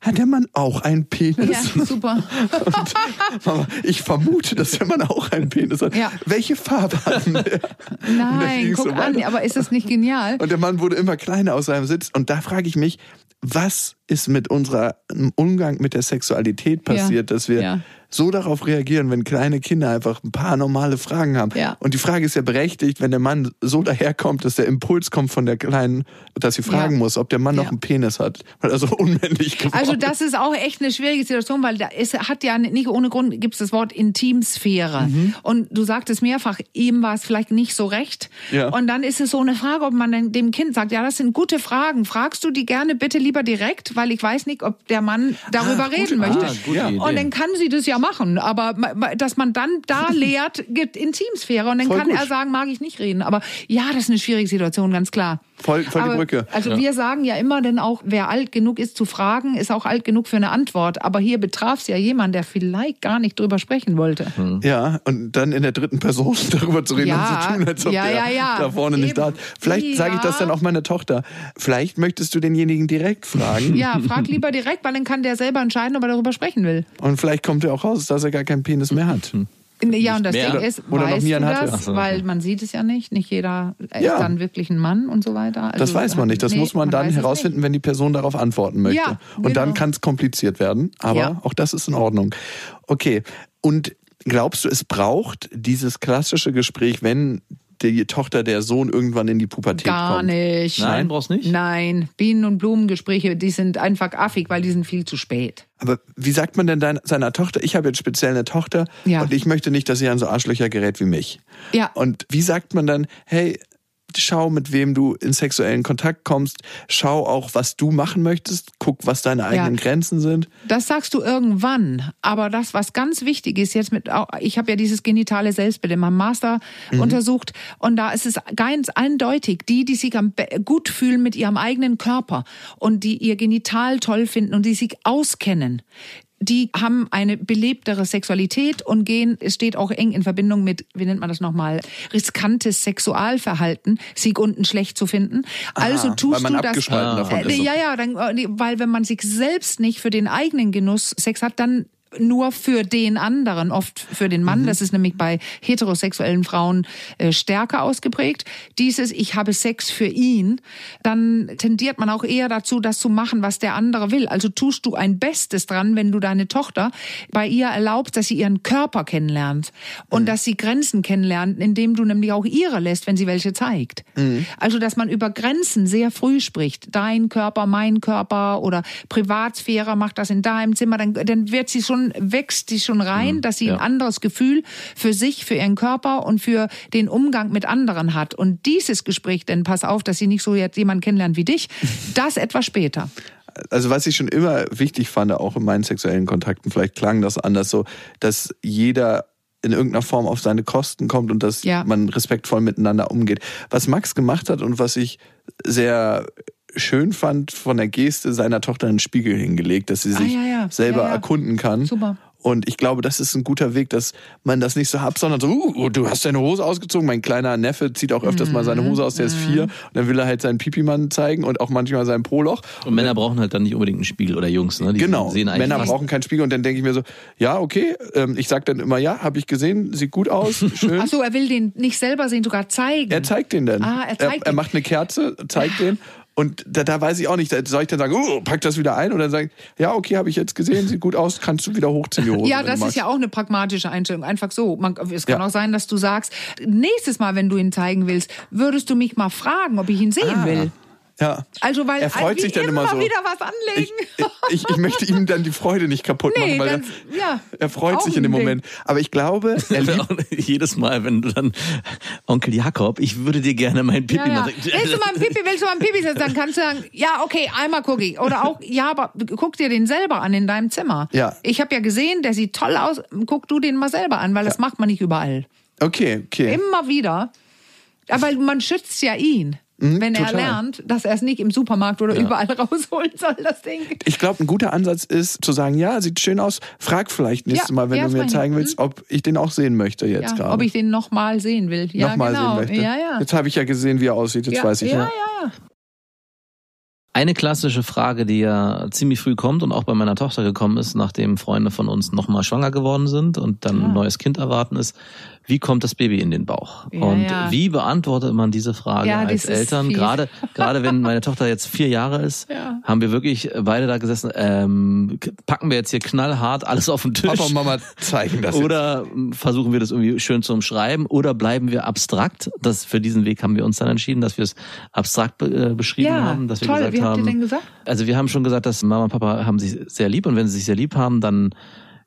Speaker 5: hat der Mann auch einen Penis?
Speaker 6: Ja, super.
Speaker 5: Und, Mama, ich vermute, dass der Mann auch einen Penis hat.
Speaker 6: Ja.
Speaker 5: Welche Farbe hat der?
Speaker 6: Nein, guck
Speaker 5: so
Speaker 6: an, aber ist das nicht genial?
Speaker 5: Und der Mann wurde immer kleiner aus seinem Sitz. Und da frage ich mich, was ist mit unserer Umgang mit der Sexualität passiert,
Speaker 6: Ja.
Speaker 5: dass wir
Speaker 6: Ja.
Speaker 5: So darauf reagieren, wenn kleine Kinder einfach ein paar normale Fragen haben.
Speaker 6: Ja.
Speaker 5: Und die Frage ist ja berechtigt, wenn der Mann so daherkommt, dass der Impuls kommt von der Kleinen, dass sie fragen
Speaker 6: Ja.
Speaker 5: muss, ob der Mann noch
Speaker 6: Ja.
Speaker 5: einen Penis hat, weil er so unmännlich geworden
Speaker 6: Also das ist auch echt eine schwierige Situation, weil ist, hat ja nicht ohne Grund gibt es das Wort Intimsphäre.
Speaker 5: Mhm.
Speaker 6: Und du sagtest mehrfach, ihm war es vielleicht nicht so recht.
Speaker 5: Ja.
Speaker 6: Und dann ist es so eine Frage, ob man dem Kind sagt, ja, das sind gute Fragen. Fragst du die gerne bitte lieber direkt, weil ich weiß nicht, ob der Mann darüber
Speaker 5: Ah,
Speaker 6: reden
Speaker 5: gute-
Speaker 6: möchte.
Speaker 4: Ah.
Speaker 6: Und dann kann sie das ja machen. Aber dass man dann da lehrt, gibt Intimsphäre und dann
Speaker 5: Voll
Speaker 6: kann
Speaker 5: gut.
Speaker 6: er sagen, mag ich nicht reden. Aber ja, das ist eine schwierige Situation, ganz klar.
Speaker 5: Voll, voll die
Speaker 6: Aber,
Speaker 5: Brücke.
Speaker 6: Also wir sagen ja immer, denn auch wer alt genug ist zu fragen, ist auch alt genug für eine Antwort. Aber hier betraf es ja jemand, der vielleicht gar nicht drüber sprechen wollte.
Speaker 5: Ja, und dann in der dritten Person darüber zu reden
Speaker 6: Ja,
Speaker 5: und zu tun, als ob
Speaker 6: ja,
Speaker 5: der
Speaker 6: ja, ja.
Speaker 5: da vorne nicht da
Speaker 6: Eben.
Speaker 5: ist. Vielleicht sage ich das
Speaker 6: Ja.
Speaker 5: dann auch meiner Tochter. Vielleicht möchtest du denjenigen direkt fragen.
Speaker 6: Ja, frag lieber direkt, weil dann kann der selber entscheiden, ob er darüber sprechen will.
Speaker 5: Und vielleicht kommt ja auch raus, dass er gar keinen Penis mehr hat.
Speaker 6: Ja, und das
Speaker 4: mehr.
Speaker 6: Ding ist,
Speaker 5: Oder
Speaker 6: weißt
Speaker 5: nie
Speaker 6: du das?
Speaker 4: So,
Speaker 6: Weil
Speaker 4: okay.
Speaker 6: man sieht es ja nicht. Nicht jeder ist
Speaker 5: Ja.
Speaker 6: dann wirklich ein Mann und so weiter. Also,
Speaker 5: Das weiß man nicht. Das
Speaker 6: nee,
Speaker 5: muss man dann
Speaker 6: weiß es
Speaker 5: herausfinden, wenn die Person darauf antworten möchte.
Speaker 6: Ja,
Speaker 5: Und dann
Speaker 6: genau.
Speaker 5: kann es kompliziert werden. Aber
Speaker 6: Ja.
Speaker 5: auch das ist in Ordnung. Okay. Und glaubst du, es braucht dieses klassische Gespräch, wenn die Tochter, der Sohn irgendwann in die Pubertät
Speaker 6: Gar
Speaker 5: kommt?
Speaker 6: nicht.
Speaker 4: Nein, brauchst nicht?
Speaker 6: Nein, Bienen- und Blumengespräche, die sind einfach affig, weil die sind viel zu spät.
Speaker 5: Aber wie sagt man denn dein, seiner Tochter, ich habe jetzt speziell eine Tochter
Speaker 6: Ja.
Speaker 5: und ich möchte nicht, dass sie an so Arschlöcher gerät wie mich.
Speaker 6: Ja.
Speaker 5: Und wie sagt man dann, hey, schau, mit wem du in sexuellen Kontakt kommst, schau auch, was du machen möchtest, guck, was deine eigenen Grenzen sind.
Speaker 6: Das sagst du irgendwann, aber das, was ganz wichtig ist, jetzt mit, ich habe ja dieses genitale Selbstbild in meinem Master
Speaker 5: Mhm.
Speaker 6: untersucht. Und da ist es ganz eindeutig, die, die sich gut fühlen mit ihrem eigenen Körper und die ihr Genital toll finden und die sich auskennen, die haben eine belebtere Sexualität und gehen, es steht auch eng in Verbindung mit, wie nennt man das nochmal, riskantes Sexualverhalten, sich unten schlecht zu finden. Also
Speaker 5: Aha,
Speaker 6: tust
Speaker 5: weil man
Speaker 6: du das.
Speaker 5: abgespalten davon
Speaker 6: Äh,
Speaker 5: ist.
Speaker 6: ja, ja, dann, äh, weil wenn man sich selbst nicht für den eigenen Genuss Sex hat, dann nur für den anderen, oft für den Mann. Das ist nämlich bei heterosexuellen Frauen äh, stärker ausgeprägt. Dieses, ich habe Sex für ihn, dann tendiert man auch eher dazu, das zu machen, was der andere will. Also tust du ein Bestes dran, wenn du deine Tochter bei ihr erlaubst, dass sie ihren Körper kennenlernt und dass sie Grenzen kennenlernt, indem du nämlich auch ihre lässt, wenn sie welche zeigt. Also, dass man über Grenzen sehr früh spricht. Dein Körper, mein Körper oder Privatsphäre, macht das in deinem Zimmer, dann, dann wird sie schon, wächst sie schon rein, dass sie
Speaker 4: ja.
Speaker 6: ein anderes Gefühl für sich, für ihren Körper und für den Umgang mit anderen hat. Und dieses Gespräch, denn pass auf, dass sie nicht so jetzt jemanden kennenlernt wie dich, das etwas später.
Speaker 5: Also was ich schon immer wichtig fand, auch in meinen sexuellen Kontakten, vielleicht klang das anders so, dass jeder in irgendeiner Form auf seine Kosten kommt und dass
Speaker 6: Ja.
Speaker 5: man respektvoll miteinander umgeht. Was Max gemacht hat und was ich sehr schön fand von der Geste seiner Tochter einen Spiegel hingelegt, dass sie
Speaker 6: Ah,
Speaker 5: sich
Speaker 6: ja, ja.
Speaker 5: selber
Speaker 6: Ja, ja.
Speaker 5: erkunden kann.
Speaker 6: Super.
Speaker 5: Und ich glaube, das ist ein guter Weg, dass man das nicht so hat, sondern so, uh, du hast deine Hose ausgezogen. Mein kleiner Neffe zieht auch öfters mal
Speaker 6: Mhm.
Speaker 5: seine Hose aus, der ist vier. Und dann will er halt seinen Pipimann zeigen und auch manchmal sein Proloch.
Speaker 4: Und Männer brauchen halt dann nicht unbedingt einen Spiegel oder Jungs, ne? Die
Speaker 5: Genau,
Speaker 4: sehen eigentlich
Speaker 5: Männer brauchen keinen Spiegel und dann denke ich mir so, ja, okay, ähm, ich sag dann immer, ja, habe ich gesehen, sieht gut aus, schön.
Speaker 6: Ach so, er will den nicht selber sehen, sogar zeigen.
Speaker 5: Er zeigt den dann.
Speaker 6: Ah, er zeigt
Speaker 5: er, er macht eine Kerze, zeigt den und da, da weiß ich auch nicht, soll ich dann sagen, oh, pack das wieder ein oder sagen, ja, okay, habe ich jetzt gesehen, sieht gut aus, kannst du wieder hochziehen Hose.
Speaker 6: Ja, das ist ja auch eine pragmatische Einstellung. Einfach so. Man, es kann
Speaker 5: Ja.
Speaker 6: auch sein, dass du sagst, nächstes Mal, wenn du ihn zeigen willst, würdest du mich mal fragen, ob ich ihn sehen
Speaker 5: Ah.
Speaker 6: will.
Speaker 5: Ja.
Speaker 6: Also, weil
Speaker 5: Er freut sich dann immer so.
Speaker 6: wieder was
Speaker 5: Ich,
Speaker 6: anlegen.
Speaker 5: ich, ich möchte ihm dann die Freude nicht kaputt
Speaker 6: Nee,
Speaker 5: machen, weil
Speaker 6: dann-
Speaker 5: er,
Speaker 6: ja,
Speaker 5: er freut sich in dem
Speaker 6: Ding.
Speaker 5: Moment. Aber ich glaube, er liebt
Speaker 4: Jedes Mal, wenn du dann, Onkel Jakob, ich würde dir gerne mein Pipi
Speaker 6: Ja, ja.
Speaker 4: mal
Speaker 6: Willst du mal ein Pipi, willst du mal ein Pipi setzen? Dann kannst du sagen, ja, okay, einmal gucke ich. Oder auch, ja, aber guck dir den selber an in deinem Zimmer.
Speaker 5: Ja.
Speaker 6: Ich habe ja gesehen, der sieht toll aus. Guck du den mal selber an, weil das macht man nicht überall.
Speaker 5: Okay, okay.
Speaker 6: Immer wieder. Aber man schützt ja ihn. Wenn er
Speaker 5: total.
Speaker 6: lernt, dass er es nicht im Supermarkt oder überall rausholen soll, das Ding.
Speaker 5: Ich glaube, ein guter Ansatz ist zu sagen, ja, sieht schön aus. Frag vielleicht nächstes
Speaker 6: Ja,
Speaker 5: Mal, wenn
Speaker 6: ja,
Speaker 5: du mir zeigen willst, ob ich den auch sehen möchte jetzt
Speaker 6: Ja,
Speaker 5: gerade.
Speaker 6: ob ich den nochmal sehen will. Ja,
Speaker 5: Nochmal
Speaker 6: genau.
Speaker 5: sehen möchte.
Speaker 6: Ja, ja.
Speaker 5: Jetzt habe ich ja gesehen, wie er aussieht. Jetzt
Speaker 6: ja,
Speaker 5: weiß ich
Speaker 6: ja,
Speaker 5: ja.
Speaker 6: ja, ja.
Speaker 4: Eine klassische Frage, die ja ziemlich früh kommt und auch bei meiner Tochter gekommen ist, nachdem Freunde von uns nochmal schwanger geworden sind und dann
Speaker 6: Ah.
Speaker 4: ein neues Kind erwarten ist, wie kommt das Baby in den Bauch?
Speaker 6: Ja,
Speaker 4: und
Speaker 6: ja.
Speaker 4: wie beantwortet man diese Frage
Speaker 6: Ja,
Speaker 4: als Eltern? Gerade, gerade wenn meine Tochter jetzt vier Jahre ist,
Speaker 6: Ja.
Speaker 4: haben wir wirklich beide da gesessen, ähm, packen wir jetzt hier knallhart alles auf den Tisch.
Speaker 5: Papa und Mama zeigen das.
Speaker 4: Oder versuchen wir das irgendwie schön zu umschreiben oder bleiben wir abstrakt? Das, für diesen Weg haben wir uns dann entschieden, dass wir es abstrakt äh, beschrieben
Speaker 6: Ja,
Speaker 4: haben, dass wir
Speaker 6: toll.
Speaker 4: gesagt
Speaker 6: Wie habt
Speaker 4: haben,
Speaker 6: ihr denn gesagt?
Speaker 4: also wir haben schon gesagt, dass Mama und Papa haben sich sehr lieb und wenn sie sich sehr lieb haben, dann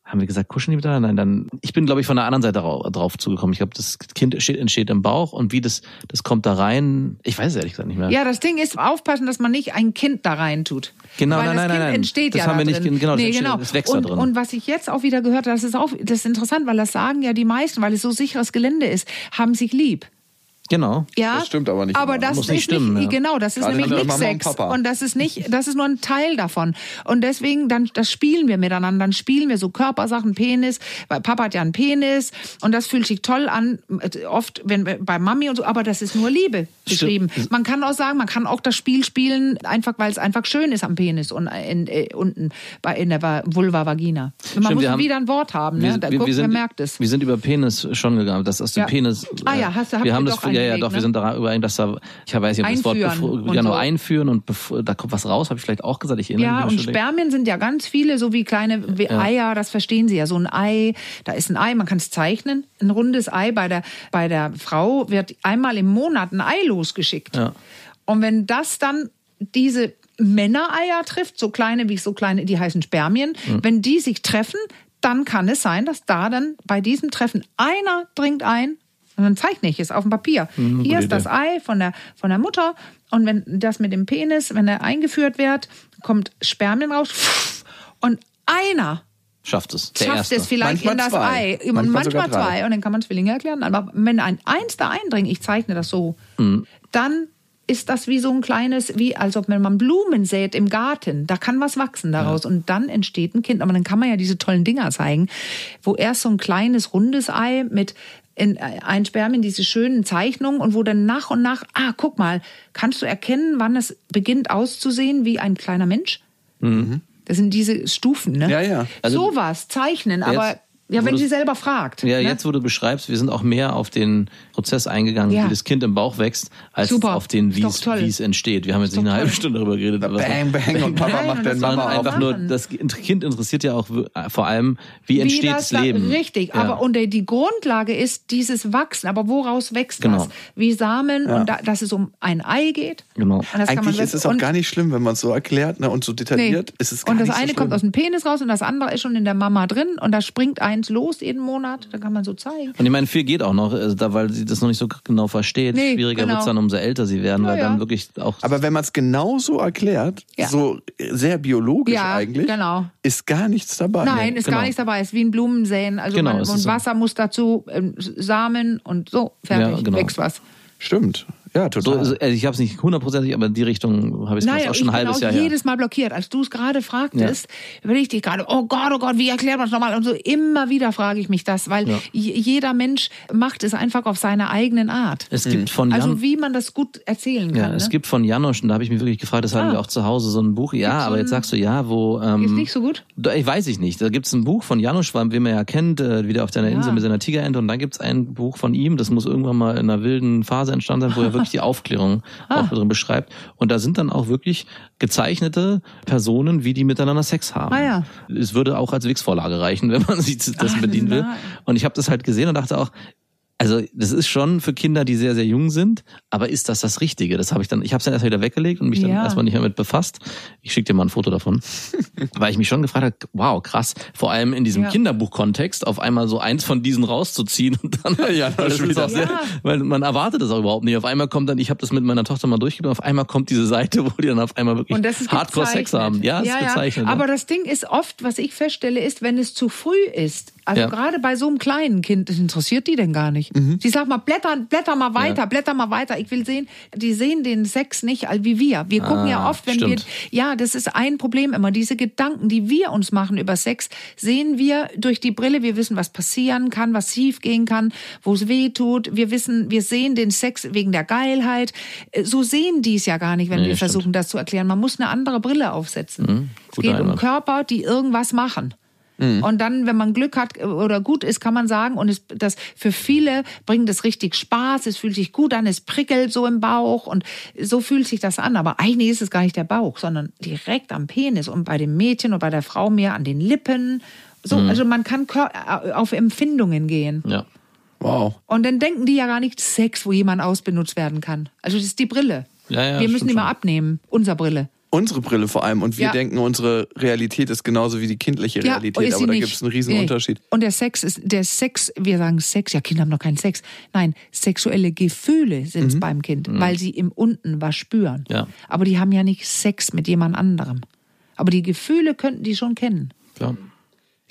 Speaker 4: haben wir gesagt, kuscheln die miteinander? Nein, dann, ich bin, glaube ich, von der anderen Seite drauf, drauf zugekommen. Ich glaube, das Kind steht, entsteht im Bauch und wie das, das kommt da rein, ich weiß es ehrlich gesagt nicht mehr.
Speaker 6: Ja, das Ding ist, aufpassen, dass man nicht ein Kind da rein tut.
Speaker 4: Genau,
Speaker 6: Weil
Speaker 4: nein,
Speaker 6: das
Speaker 4: nein,
Speaker 6: Kind
Speaker 4: nein,
Speaker 6: entsteht
Speaker 4: Das
Speaker 6: ja
Speaker 4: haben
Speaker 6: da
Speaker 4: wir nicht-
Speaker 6: drin.
Speaker 4: genau, das
Speaker 6: nee,
Speaker 4: entsteht-
Speaker 6: genau.
Speaker 4: das wächst da
Speaker 6: und,
Speaker 4: drin.
Speaker 6: Und was ich jetzt auch wieder gehört habe, das ist auch, das ist interessant, weil das sagen ja die meisten, weil es so sicheres Gelände ist, haben sich lieb.
Speaker 4: Genau.
Speaker 6: Ja,
Speaker 5: Das stimmt aber nicht
Speaker 6: Aber
Speaker 5: immer.
Speaker 6: das
Speaker 4: Muss
Speaker 6: ist
Speaker 4: nicht stimmen,
Speaker 6: nicht,
Speaker 4: ja.
Speaker 6: genau, das ist
Speaker 5: Gerade
Speaker 6: nämlich nicht
Speaker 5: und
Speaker 6: Sex.
Speaker 5: Papa.
Speaker 6: Und das ist nicht, das ist nur ein Teil davon. Und deswegen, dann, das spielen wir miteinander. Dann spielen wir so Körpersachen, Penis, weil Papa hat ja einen Penis und das fühlt sich toll an, oft, wenn wir bei Mami und so, aber das ist nur Liebe beschrieben. Man kann auch sagen, man kann auch das Spiel spielen, einfach weil es einfach schön ist am Penis und in, äh, unten bei, in der Va- Vulva, Vagina. Man
Speaker 4: Stimmt,
Speaker 6: muss
Speaker 4: wir haben-
Speaker 6: wieder ein Wort haben, ne? Da guckt, wer merkt es.
Speaker 4: Wir sind über Penis schon gegangen, das aus dem
Speaker 6: Ja.
Speaker 4: Penis.
Speaker 6: Ah ja,
Speaker 4: äh,
Speaker 6: hast du-
Speaker 4: wir haben
Speaker 6: doch
Speaker 4: das, ja, ja, doch, wir
Speaker 6: ne?
Speaker 4: sind da überein, dass da, ich weiß nicht, ob das Wort
Speaker 6: Einführen
Speaker 4: bevor,
Speaker 6: und
Speaker 4: genau,
Speaker 6: so.
Speaker 4: einführen und da kommt was raus, habe ich vielleicht auch gesagt, ich erinnere
Speaker 6: Ja,
Speaker 4: mich
Speaker 6: und. Spermien sind ja ganz viele, so wie kleine wie Eier, das verstehen Sie ja. So ein Ei, da ist ein Ei, man kann es zeichnen. Ein rundes Ei bei der, bei der Frau wird einmal im Monat ein Ei losgeschickt.
Speaker 4: Ja.
Speaker 6: Und wenn das dann diese Männereier trifft, so kleine wie so kleine, die heißen Spermien,
Speaker 4: Hm.
Speaker 6: wenn die sich treffen, dann kann es sein, dass da dann bei diesem Treffen einer dringt ein und dann zeichne ich es auf dem Papier.
Speaker 4: Hm,
Speaker 6: Hier ist das Ei von der, von der Mutter und wenn das mit dem Penis, wenn er eingeführt wird, kommt Spermien raus und einer
Speaker 4: Schafft es. Der
Speaker 6: schafft
Speaker 4: Erste.
Speaker 6: es vielleicht
Speaker 5: Manchmal
Speaker 6: in das
Speaker 5: zwei.
Speaker 6: Ei. Und
Speaker 5: Manchmal
Speaker 6: manchmal, zwei. Und dann kann man Zwillinge erklären. Aber wenn ein Eins da eindringt, ich zeichne das so,
Speaker 4: Mhm.
Speaker 6: dann ist das wie so ein kleines, wie als ob wenn man Blumen sät im Garten. Da kann was wachsen daraus. Und dann entsteht ein Kind. Aber dann kann man ja diese tollen Dinger zeigen, wo erst so ein kleines, rundes Ei mit in ein Spermien, diese schönen Zeichnungen und wo dann nach und nach, ah, guck mal, kannst du erkennen, wann es beginnt auszusehen wie ein kleiner Mensch? Das sind diese Stufen, ne?
Speaker 5: Ja, ja.
Speaker 4: Also-
Speaker 6: Sowas, zeichnen, aber ja, wenn sie selber fragt.
Speaker 4: Ja,
Speaker 6: ne?
Speaker 4: jetzt, wo du beschreibst, wir sind auch mehr auf den Prozess eingegangen,
Speaker 6: Ja.
Speaker 4: wie das Kind im Bauch wächst, als
Speaker 6: Super.
Speaker 4: auf den, wie es, wie entsteht. Wir haben jetzt nicht eine halbe
Speaker 6: toll.
Speaker 4: Stunde darüber geredet. aber-
Speaker 5: Bang, bang und Papa
Speaker 6: Nein,
Speaker 5: macht den
Speaker 6: das
Speaker 5: Mama
Speaker 4: einfach nur, das Kind interessiert ja auch äh, vor allem, wie entsteht das
Speaker 6: da-
Speaker 4: Leben.
Speaker 6: Richtig,
Speaker 4: Ja.
Speaker 6: aber und die Grundlage ist dieses Wachsen. Aber woraus wächst
Speaker 4: Genau.
Speaker 6: das? Wie Samen und da, dass es um ein Ei geht.
Speaker 4: Genau.
Speaker 6: Und das kann man
Speaker 5: Eigentlich ist es auch gar nicht schlimm, wenn man es so erklärt ne, und so
Speaker 6: nee.
Speaker 5: detailliert. Ist es gar
Speaker 6: Und das
Speaker 5: nicht
Speaker 6: eine
Speaker 5: so
Speaker 6: kommt aus dem Penis raus und das andere ist schon in der Mama drin und da springt eins los jeden Monat. Da kann man so zeigen.
Speaker 4: Und ich meine, viel geht auch noch, also da, weil sie das noch nicht so genau versteht.
Speaker 6: Nee,
Speaker 4: Schwieriger
Speaker 6: genau.
Speaker 4: wird's dann, umso älter sie werden,
Speaker 6: Ja,
Speaker 4: weil dann
Speaker 6: ja.
Speaker 4: wirklich auch.
Speaker 5: Aber wenn man es genau so erklärt,
Speaker 6: Ja.
Speaker 5: so sehr biologisch
Speaker 6: Ja,
Speaker 5: eigentlich,
Speaker 6: genau.
Speaker 5: ist gar nichts dabei.
Speaker 6: Nein, ist
Speaker 4: genau.
Speaker 6: gar nichts dabei. Ist wie ein Blumensäen. Also
Speaker 4: Genau,
Speaker 6: man,
Speaker 4: es
Speaker 6: und
Speaker 4: ist so.
Speaker 6: Wasser muss dazu, ähm, Samen und so, fertig,
Speaker 4: Ja, genau.
Speaker 6: wächst was.
Speaker 5: Stimmt. Ja,
Speaker 4: so,
Speaker 5: total.
Speaker 4: also ich habe es nicht hundertprozentig, aber in die Richtung habe ich es
Speaker 6: Nein,
Speaker 4: auch schon ein halbes Jahr her.
Speaker 6: jedes Mal blockiert. Als du es gerade fragtest, überlegte ich gerade, oh Gott, oh Gott, wie erklärt man es nochmal? Und so immer wieder frage ich mich das, weil
Speaker 4: Ja.
Speaker 6: jeder Mensch macht es einfach auf seine eigenen Art.
Speaker 4: Es gibt von Jan,
Speaker 6: Also wie man das gut erzählen kann.
Speaker 4: ja,
Speaker 6: ne?
Speaker 4: es gibt von Janosch, und da habe ich mich wirklich gefragt, das haben
Speaker 6: Ah.
Speaker 4: wir auch zu Hause so ein Buch. Ja,
Speaker 6: Gibt's so
Speaker 4: aber jetzt sagst du ja, wo. Ähm,
Speaker 6: Ist nicht so gut?
Speaker 4: Ich weiß ich nicht. Da gibt's ein Buch von Janusz, wie man ja kennt, äh, wieder auf deiner
Speaker 6: Ja.
Speaker 4: Insel mit seiner Tigerente. Und dann gibt's ein Buch von ihm, das muss irgendwann mal in einer wilden Phase entstanden sein, wo er wirklich die Aufklärung
Speaker 6: Ah.
Speaker 4: auch drin beschreibt. Und da sind dann auch wirklich gezeichnete Personen, wie die miteinander Sex haben.
Speaker 6: Ah ja.
Speaker 4: Es würde auch als Wix-Vorlage reichen, wenn man sich das
Speaker 6: Ach,
Speaker 4: bedienen will. Und ich habe das halt gesehen und dachte auch, also das ist schon für Kinder, die sehr, sehr jung sind, aber ist das das Richtige? Das habe ich dann, ich habe es dann erst wieder weggelegt und mich dann
Speaker 6: Ja.
Speaker 4: erstmal nicht mehr mit befasst. Ich schicke dir mal ein Foto davon, weil ich mich schon gefragt habe, wow, krass, vor allem in diesem
Speaker 6: Ja.
Speaker 4: Kinderbuchkontext auf einmal so eins von diesen rauszuziehen und dann,
Speaker 5: Ja,
Speaker 4: das ist auch sehr,
Speaker 6: Ja.
Speaker 4: weil man erwartet das auch überhaupt nicht. Auf einmal kommt dann, ich habe das mit meiner Tochter mal durchgegangen, auf einmal kommt diese Seite, wo die dann auf einmal wirklich
Speaker 6: Und das ist
Speaker 4: Hardcore Sex
Speaker 6: gezeichnet.
Speaker 4: haben. Ja, ist gezeichnet.
Speaker 6: Aber das Ding ist oft, was ich feststelle, ist, wenn es zu früh ist. Also
Speaker 4: Ja.
Speaker 6: gerade bei so einem kleinen Kind, das interessiert die denn gar nicht.
Speaker 4: Mhm.
Speaker 6: Die sagt mal, blätter, blätter mal weiter, blätter mal weiter. Ich will sehen, die sehen den Sex nicht wie wir. Wir gucken ja
Speaker 4: Ah,
Speaker 6: oft, wenn
Speaker 4: stimmt.
Speaker 6: wir, ja, das ist ein Problem immer. Diese Gedanken, die wir uns machen über Sex, sehen wir durch die Brille. Wir wissen, was passieren kann, was schief gehen kann, wo es weh tut. Wir wissen, wir sehen den Sex wegen der Geilheit. Äh, So sehen die es ja gar nicht, wenn
Speaker 4: Nee,
Speaker 6: wir
Speaker 4: stimmt.
Speaker 6: versuchen, das zu erklären. Man muss eine andere Brille aufsetzen. es
Speaker 4: Mhm. guter
Speaker 6: geht um
Speaker 4: Einwand.
Speaker 6: Körper, die irgendwas machen.
Speaker 4: Mhm.
Speaker 6: Und dann, wenn man Glück hat oder gut ist, kann man sagen, und es, das für viele bringt es richtig Spaß, es fühlt sich gut an, es prickelt so im Bauch und so fühlt sich das an. Aber eigentlich ist es gar nicht der Bauch, sondern direkt am Penis und bei dem Mädchen und bei der Frau mehr an den Lippen. So,
Speaker 4: Mhm.
Speaker 6: also man kann äh, auf Empfindungen gehen.
Speaker 4: ja.
Speaker 5: wow.
Speaker 6: Und dann denken die ja gar nicht Sex, wo jemand ausbenutzt werden kann. Also das ist die Brille.
Speaker 4: Ja, ja,
Speaker 6: Wir müssen die mal abnehmen, unsere Brille.
Speaker 5: Unsere Brille vor allem und wir
Speaker 6: Ja.
Speaker 5: denken, unsere Realität ist genauso wie die kindliche
Speaker 6: Ja,
Speaker 5: Realität,
Speaker 6: ist sie
Speaker 5: aber da gibt es einen riesen
Speaker 6: Nee.
Speaker 5: Unterschied.
Speaker 6: Und der Sex ist, der Sex, wir sagen Sex, ja, Kinder haben noch keinen Sex. Nein, sexuelle Gefühle sind
Speaker 5: Mhm.
Speaker 6: es beim Kind, weil sie im Unten was spüren.
Speaker 4: Ja.
Speaker 6: Aber die haben ja nicht Sex mit jemand anderem. Aber die Gefühle könnten die schon kennen.
Speaker 4: Klar.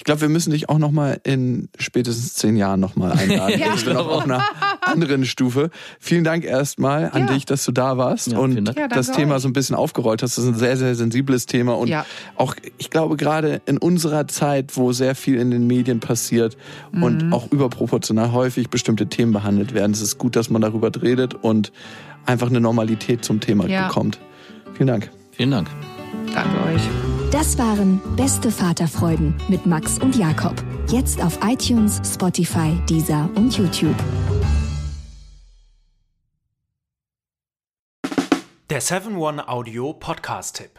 Speaker 5: Ich glaube, wir müssen dich auch noch mal in spätestens zehn Jahren noch mal einladen.
Speaker 6: Ja.
Speaker 5: Das wird auch auf einer anderen Stufe. Vielen Dank erstmal an
Speaker 6: Ja.
Speaker 5: dich, dass du da warst
Speaker 4: Ja,
Speaker 5: und das Thema
Speaker 6: euch.
Speaker 5: so ein bisschen aufgerollt hast. Das ist ein sehr, sehr sensibles Thema und
Speaker 6: Ja.
Speaker 5: auch, ich glaube, gerade in unserer Zeit, wo sehr viel in den Medien passiert
Speaker 6: Mhm.
Speaker 5: und auch überproportional häufig bestimmte Themen behandelt werden, es ist gut, dass man darüber redet und einfach eine Normalität zum Thema
Speaker 6: Ja.
Speaker 5: bekommt. Vielen Dank.
Speaker 4: Vielen Dank.
Speaker 6: Danke euch.
Speaker 1: Das waren Beste Vaterfreuden mit Max und Jakob. Jetzt auf iTunes, Spotify, Deezer und YouTube.
Speaker 7: Der 7-One Audio Podcast-Tipp.